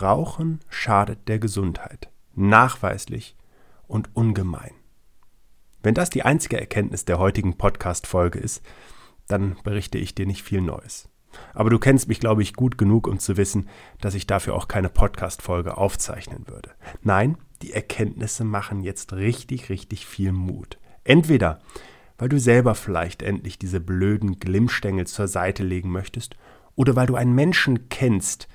Rauchen schadet der Gesundheit. Nachweislich und ungemein. Wenn das die einzige Erkenntnis der heutigen Podcast-Folge ist, dann berichte ich dir nicht viel Neues. Aber du kennst mich, glaube ich, gut genug, um zu wissen, dass ich dafür auch keine Podcast-Folge aufzeichnen würde. Nein, die Erkenntnisse machen jetzt richtig, richtig viel Mut. Entweder, weil du selber vielleicht endlich diese blöden Glimmstängel zur Seite legen möchtest, oder weil du einen Menschen kennst,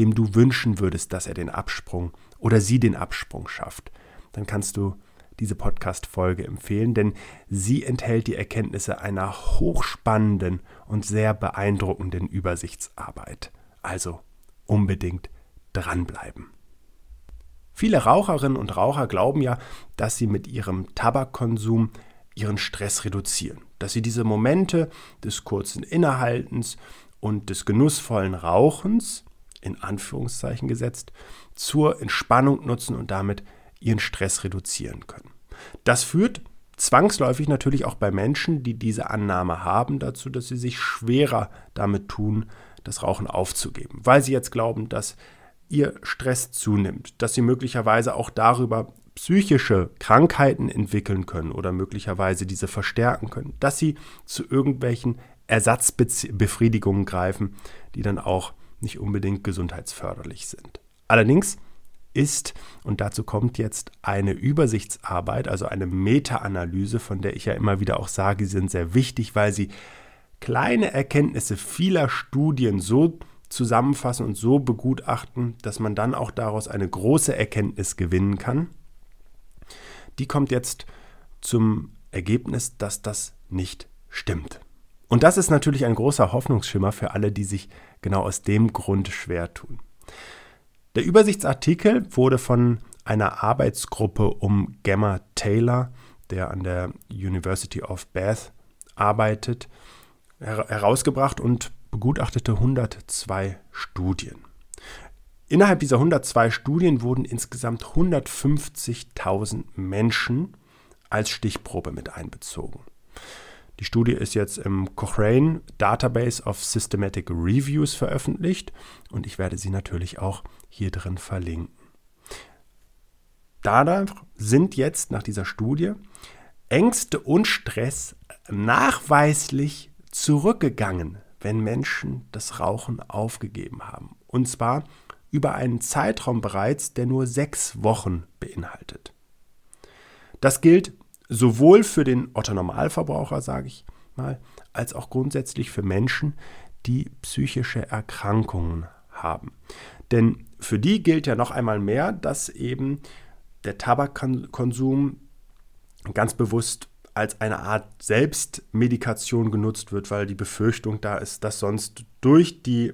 dem du wünschen würdest, dass er den Absprung oder sie den Absprung schafft, dann kannst du diese Podcast-Folge empfehlen, denn sie enthält die Erkenntnisse einer hochspannenden und sehr beeindruckenden Übersichtsarbeit. Also unbedingt dranbleiben. Viele Raucherinnen und Raucher glauben ja, dass sie mit ihrem Tabakkonsum ihren Stress reduzieren, dass sie diese Momente des kurzen Innehaltens und des genussvollen Rauchens, in Anführungszeichen gesetzt, zur Entspannung nutzen und damit ihren Stress reduzieren können. Das führt zwangsläufig natürlich auch bei Menschen, die diese Annahme haben, dazu, dass sie sich schwerer damit tun, das Rauchen aufzugeben, weil sie jetzt glauben, dass ihr Stress zunimmt, dass sie möglicherweise auch darüber psychische Krankheiten entwickeln können oder möglicherweise diese verstärken können, dass sie zu irgendwelchen Ersatzbefriedigungen greifen, die dann auch nicht unbedingt gesundheitsförderlich sind. Allerdings ist, und dazu kommt jetzt eine Übersichtsarbeit, also eine Meta-Analyse, von der ich ja immer wieder auch sage, sie sind sehr wichtig, weil sie kleine Erkenntnisse vieler Studien so zusammenfassen und so begutachten, dass man dann auch daraus eine große Erkenntnis gewinnen kann. Die kommt jetzt zum Ergebnis, dass das nicht stimmt. Und das ist natürlich ein großer Hoffnungsschimmer für alle, die sich genau aus dem Grund schwer tun. Der Übersichtsartikel wurde von einer Arbeitsgruppe um Gemma Taylor, der an der University of Bath arbeitet, herausgebracht und begutachtete 102 Studien. Innerhalb dieser 102 Studien wurden insgesamt 150.000 Menschen als Stichprobe mit einbezogen. Die Studie ist jetzt im Cochrane Database of Systematic Reviews veröffentlicht und ich werde sie natürlich auch hier drin verlinken. Danach sind jetzt nach dieser Studie Ängste und Stress nachweislich zurückgegangen, wenn Menschen das Rauchen aufgegeben haben. Und zwar über einen Zeitraum bereits, der nur sechs Wochen beinhaltet. Das gilt sowohl für den Otto-Normalverbraucher, sage ich mal, als auch grundsätzlich für Menschen, die psychische Erkrankungen haben. Denn für die gilt ja noch einmal mehr, dass eben der Tabakkonsum ganz bewusst als eine Art Selbstmedikation genutzt wird, weil die Befürchtung da ist, dass sonst durch, die,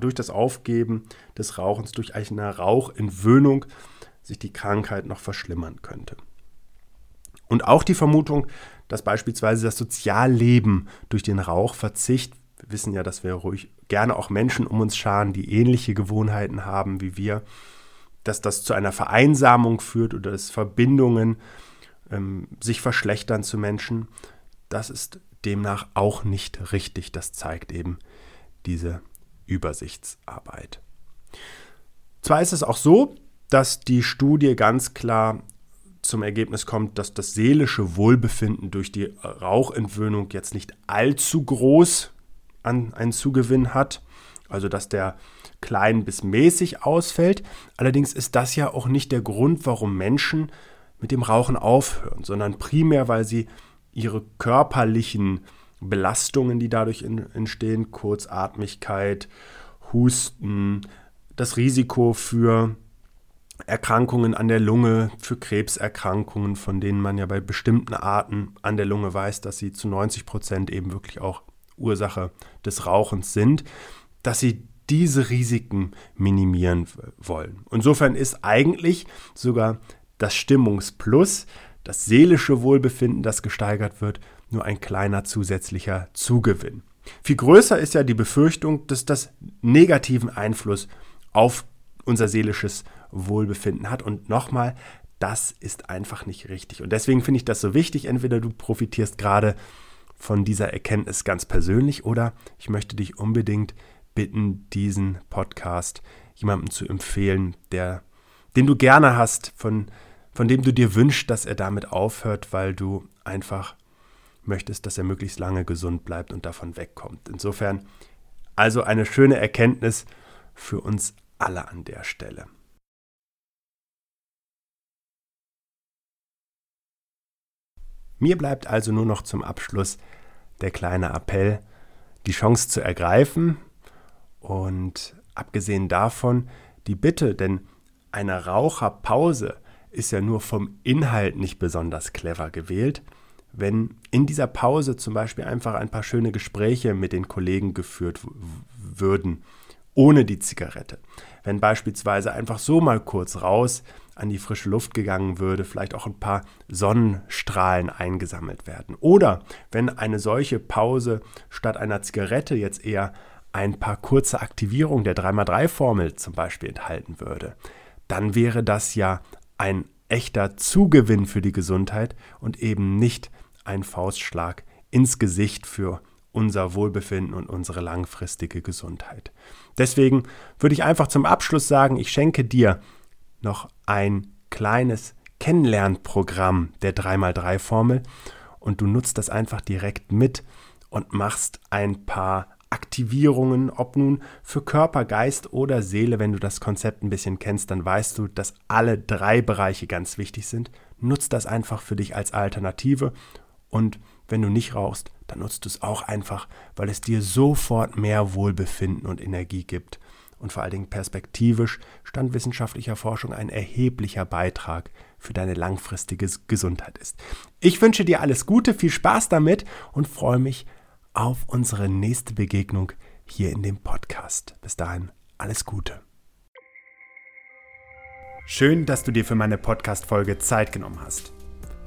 durch das Aufgeben des Rauchens, durch eine Rauchentwöhnung sich die Krankheit noch verschlimmern könnte. Und auch die Vermutung, dass beispielsweise das Sozialleben durch den Rauchverzicht, wir wissen ja, dass wir ruhig gerne auch Menschen um uns scharen, die ähnliche Gewohnheiten haben wie wir, dass das zu einer Vereinsamung führt oder dass Verbindungen ähm, sich verschlechtern zu Menschen, das ist demnach auch nicht richtig. Das zeigt eben diese Übersichtsarbeit. Zwar ist es auch so, dass die Studie ganz klar zum Ergebnis kommt, dass das seelische Wohlbefinden durch die Rauchentwöhnung jetzt nicht allzu groß an einen Zugewinn hat, also dass der klein bis mäßig ausfällt. Allerdings ist das ja auch nicht der Grund, warum Menschen mit dem Rauchen aufhören, sondern primär, weil sie ihre körperlichen Belastungen, die dadurch entstehen, Kurzatmigkeit, Husten, das Risiko für Erkrankungen an der Lunge, für Krebserkrankungen, von denen man ja bei bestimmten Arten an der Lunge weiß, dass sie zu 90 Prozent eben wirklich auch Ursache des Rauchens sind, dass sie diese Risiken minimieren wollen. Insofern ist eigentlich sogar das Stimmungsplus, das seelische Wohlbefinden, das gesteigert wird, nur ein kleiner zusätzlicher Zugewinn. Viel größer ist ja die Befürchtung, dass das negativen Einfluss auf unser seelisches Wohlbefinden hat. Und nochmal, das ist einfach nicht richtig. Und deswegen finde ich das so wichtig. Entweder du profitierst gerade von dieser Erkenntnis ganz persönlich oder ich möchte dich unbedingt bitten, diesen Podcast jemandem zu empfehlen, der, den du gerne hast, von, von dem du dir wünschst, dass er damit aufhört, weil du einfach möchtest, dass er möglichst lange gesund bleibt und davon wegkommt. Insofern also eine schöne Erkenntnis für uns alle an der Stelle. Mir bleibt also nur noch zum Abschluss der kleine Appell, die Chance zu ergreifen und abgesehen davon die Bitte, denn eine Raucherpause ist ja nur vom Inhalt nicht besonders clever gewählt, wenn in dieser Pause zum Beispiel einfach ein paar schöne Gespräche mit den Kollegen geführt würden, ohne die Zigarette. Wenn beispielsweise einfach so mal kurz raus an die frische Luft gegangen würde, vielleicht auch ein paar Sonnenstrahlen eingesammelt werden. Oder wenn eine solche Pause statt einer Zigarette jetzt eher ein paar kurze Aktivierungen der 3x3-Formel zum Beispiel enthalten würde, dann wäre das ja ein echter Zugewinn für die Gesundheit und eben nicht ein Faustschlag ins Gesicht für unser Wohlbefinden und unsere langfristige Gesundheit. Deswegen würde ich einfach zum Abschluss sagen, ich schenke dir noch ein kleines Kennenlernprogramm der 3x3-Formel und du nutzt das einfach direkt mit und machst ein paar Aktivierungen, ob nun für Körper, Geist oder Seele, wenn du das Konzept ein bisschen kennst, dann weißt du, dass alle drei Bereiche ganz wichtig sind. Nutz das einfach für dich als Alternative und wenn du nicht rauchst, dann nutzt du es auch einfach, weil es dir sofort mehr Wohlbefinden und Energie gibt und vor allen Dingen perspektivisch stand wissenschaftlicher Forschung ein erheblicher Beitrag für deine langfristige Gesundheit ist. Ich wünsche dir alles Gute, viel Spaß damit und freue mich auf unsere nächste Begegnung hier in dem Podcast. Bis dahin, alles Gute. Schön, dass du dir für meine Podcast-Folge Zeit genommen hast.